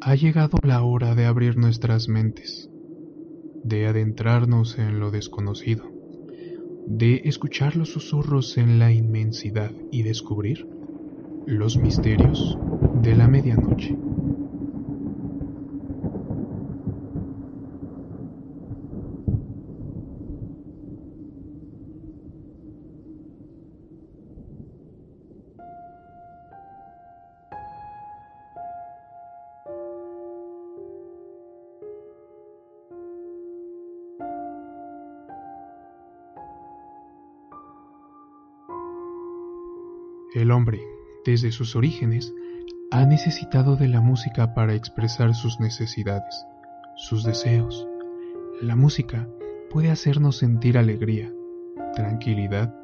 Ha llegado la hora de abrir nuestras mentes, de adentrarnos en lo desconocido, de escuchar los susurros en la inmensidad y descubrir los misterios de la medianoche. El hombre, desde sus orígenes, ha necesitado de la música para expresar sus necesidades, sus deseos. La música puede hacernos sentir alegría, tranquilidad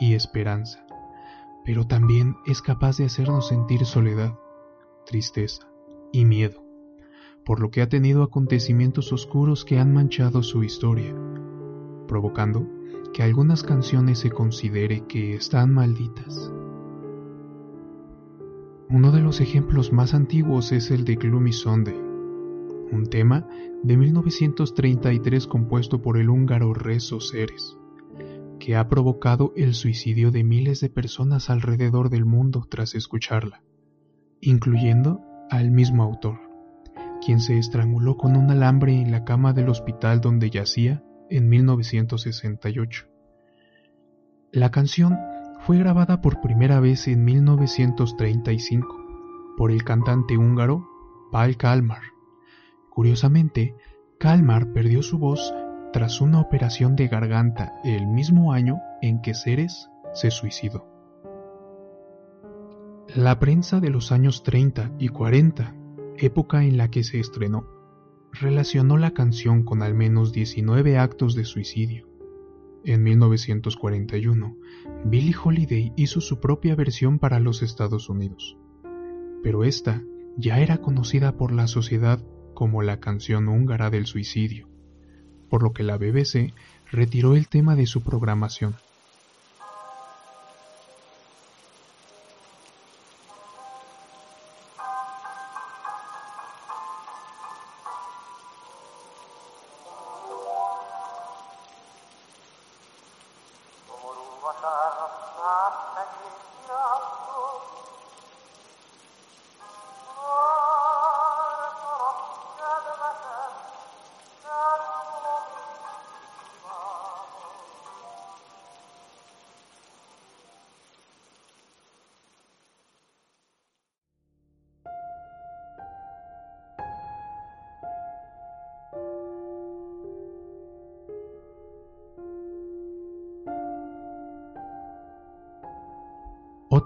y esperanza, pero también es capaz de hacernos sentir soledad, tristeza y miedo, por lo que ha tenido acontecimientos oscuros que han manchado su historia, provocando que algunas canciones se considere que están malditas. Uno de los ejemplos más antiguos es el de Gloomy Sunday, un tema de 1933 compuesto por el húngaro Rezo Ceres, que ha provocado el suicidio de miles de personas alrededor del mundo tras escucharla, incluyendo al mismo autor, quien se estranguló con un alambre en la cama del hospital donde yacía en 1968. La canción fue grabada por primera vez en 1935 por el cantante húngaro Pál Kalmar. Curiosamente, Kalmar perdió su voz tras una operación de garganta el mismo año en que Ceres se suicidó. La prensa de los años 30 y 40, época en la que se estrenó, relacionó la canción con al menos 19 actos de suicidio. En 1941, Billie Holiday hizo su propia versión para los Estados Unidos, pero esta ya era conocida por la sociedad como la canción húngara del suicidio, por lo que la BBC retiró el tema de su programación.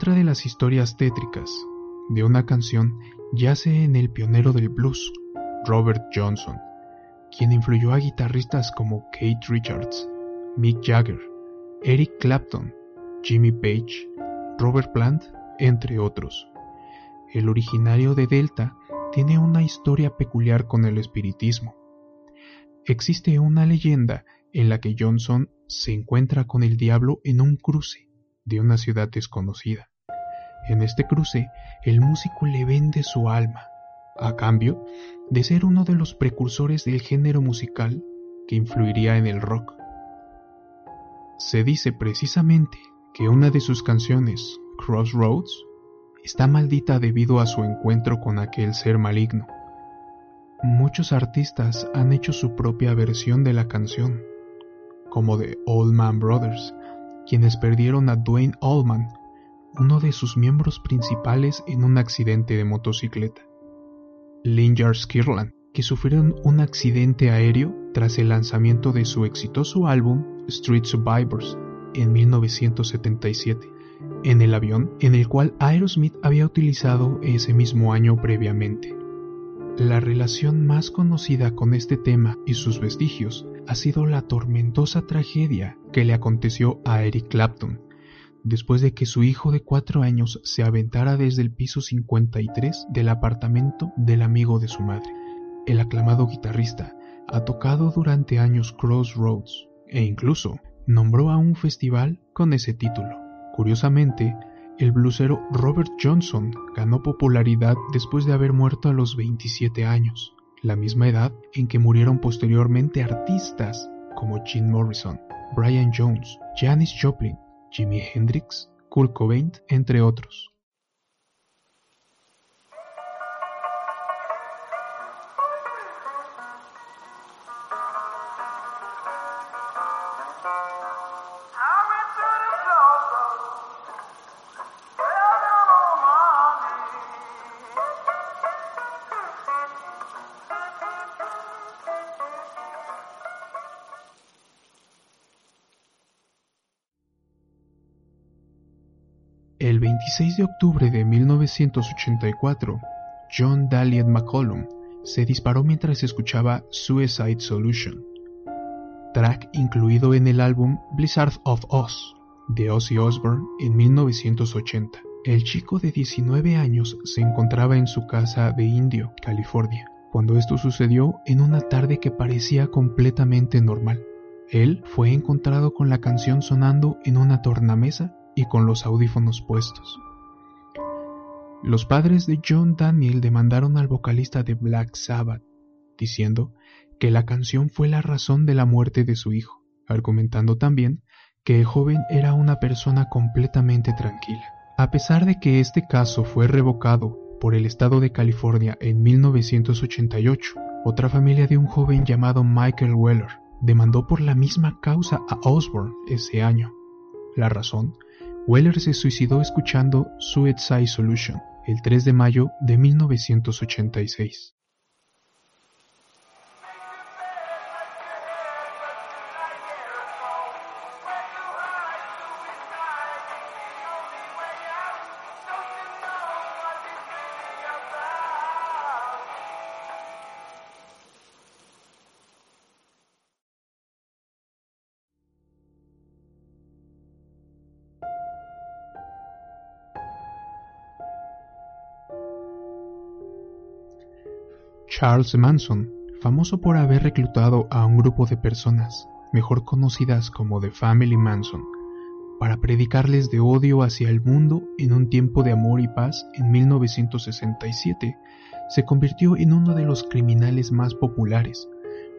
Otra de las historias tétricas de una canción yace en el pionero del blues, Robert Johnson, quien influyó a guitarristas como Kate Richards, Mick Jagger, Eric Clapton, Jimmy Page, Robert Plant, entre otros. El originario de Delta tiene una historia peculiar con el espiritismo. Existe una leyenda en la que Johnson se encuentra con el diablo en un cruce de una ciudad desconocida. En este cruce, el músico le vende su alma, a cambio de ser uno de los precursores del género musical que influiría en el rock. Se dice precisamente que una de sus canciones, Crossroads, está maldita debido a su encuentro con aquel ser maligno. Muchos artistas han hecho su propia versión de la canción, como de Old Man Brothers, quienes perdieron a Dwayne Allman, uno de sus miembros principales en un accidente de motocicleta. Lynyrd Skirland, que sufrieron un accidente aéreo tras el lanzamiento de su exitoso álbum Street Survivors en 1977, en el avión en el cual Aerosmith había utilizado ese mismo año previamente. La relación más conocida con este tema y sus vestigios ha sido la tormentosa tragedia que le aconteció a Eric Clapton, después de que su hijo de cuatro años se aventara desde el piso 53 del apartamento del amigo de su madre. El aclamado guitarrista ha tocado durante años Crossroads e incluso nombró a un festival con ese título. Curiosamente, el blusero Robert Johnson ganó popularidad después de haber muerto a los 27 años, la misma edad en que murieron posteriormente artistas como Jim Morrison, Brian Jones, Janis Joplin, Jimi Hendrix, Kurt Cobain, entre otros. El 26 de octubre de 1984, John Daliet McCollum se disparó mientras escuchaba Suicide Solution, track incluido en el álbum Blizzard of Oz de Ozzy Osbourne en 1980. El chico de 19 años se encontraba en su casa de Indio, California, cuando esto sucedió en una tarde que parecía completamente normal. Él fue encontrado con la canción sonando en una tornamesa y con los audífonos puestos. Los padres de John Daniel demandaron al vocalista de Black Sabbath, diciendo que la canción fue la razón de la muerte de su hijo, argumentando también que el joven era una persona completamente tranquila. A pesar de que este caso fue revocado por el estado de California en 1988, otra familia de un joven llamado Michael Weller demandó por la misma causa a Osborne ese año. La razón Weller se suicidó escuchando Suicide Solution el 3 de mayo de 1986. Charles Manson, famoso por haber reclutado a un grupo de personas, mejor conocidas como The Family Manson, para predicarles de odio hacia el mundo en un tiempo de amor y paz en 1967, se convirtió en uno de los criminales más populares,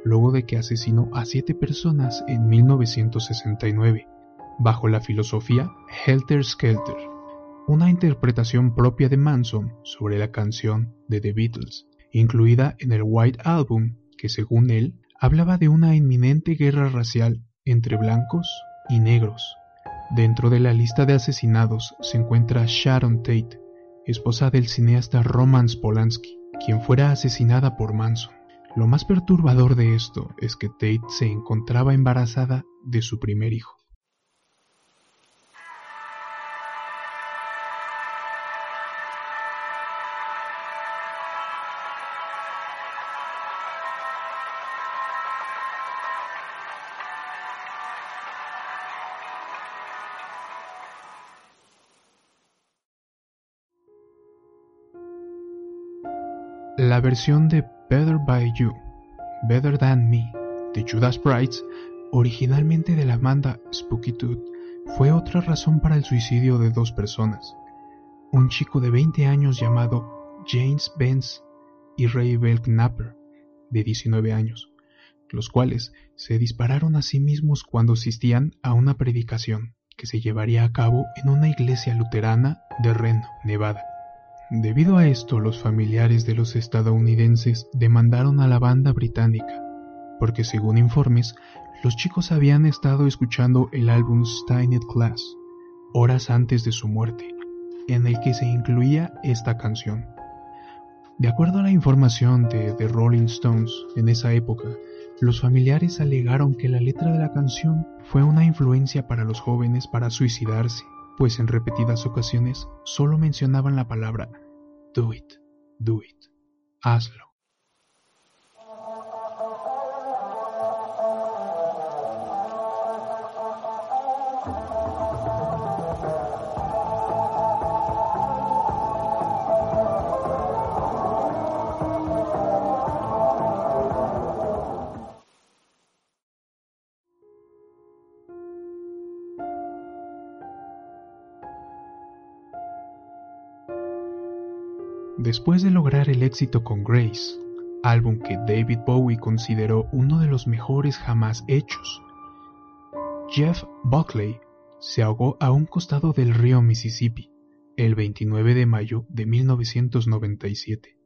luego de que asesinó a siete personas en 1969, bajo la filosofía Helter Skelter, una interpretación propia de Manson sobre la canción de The Beatles incluida en el White Album, que según él hablaba de una inminente guerra racial entre blancos y negros. Dentro de la lista de asesinados se encuentra Sharon Tate, esposa del cineasta Roman Polanski, quien fuera asesinada por Manson. Lo más perturbador de esto es que Tate se encontraba embarazada de su primer hijo. La versión de Better By You, Better Than Me de Judas Priest, originalmente de la banda Spooky Tooth, fue otra razón para el suicidio de dos personas. Un chico de 20 años llamado James Benz y Ray Belknapper, de 19 años, los cuales se dispararon a sí mismos cuando asistían a una predicación que se llevaría a cabo en una iglesia luterana de Reno, Nevada. Debido a esto, los familiares de los estadounidenses demandaron a la banda británica, porque según informes, los chicos habían estado escuchando el álbum Stained Class horas antes de su muerte, en el que se incluía esta canción. De acuerdo a la información de The Rolling Stones en esa época, los familiares alegaron que la letra de la canción fue una influencia para los jóvenes para suicidarse pues en repetidas ocasiones solo mencionaban la palabra do it, do it, hazlo. Después de lograr el éxito con Grace, álbum que David Bowie consideró uno de los mejores jamás hechos, Jeff Buckley se ahogó a un costado del río Mississippi el 29 de mayo de 1997.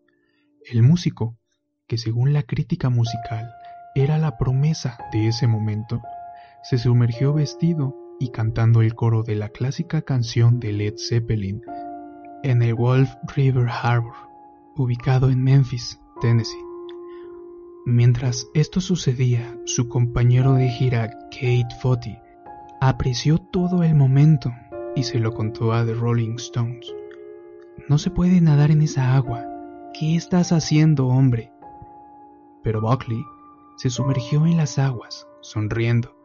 El músico, que según la crítica musical era la promesa de ese momento, se sumergió vestido y cantando el coro de la clásica canción de Led Zeppelin en el Wolf River Harbor, ubicado en Memphis, Tennessee. Mientras esto sucedía, su compañero de gira, Kate Footy, apreció todo el momento y se lo contó a The Rolling Stones. No se puede nadar en esa agua. ¿Qué estás haciendo, hombre? Pero Buckley se sumergió en las aguas, sonriendo,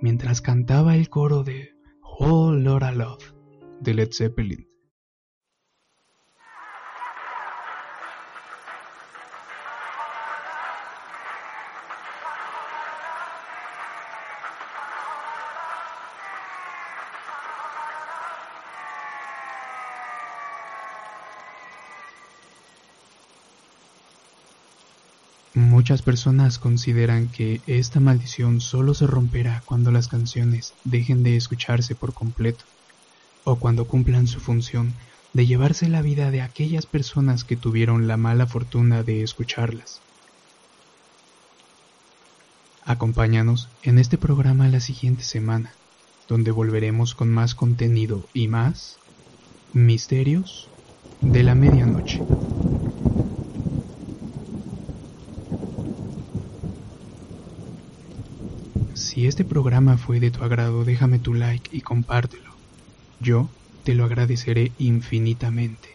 mientras cantaba el coro de Whole Lotta Love de Led Zeppelin. Muchas personas consideran que esta maldición solo se romperá cuando las canciones dejen de escucharse por completo, o cuando cumplan su función de llevarse la vida de aquellas personas que tuvieron la mala fortuna de escucharlas. Acompáñanos en este programa la siguiente semana, donde volveremos con más contenido y más misterios de la medianoche. Si este programa fue de tu agrado, déjame tu like y compártelo. Yo te lo agradeceré infinitamente.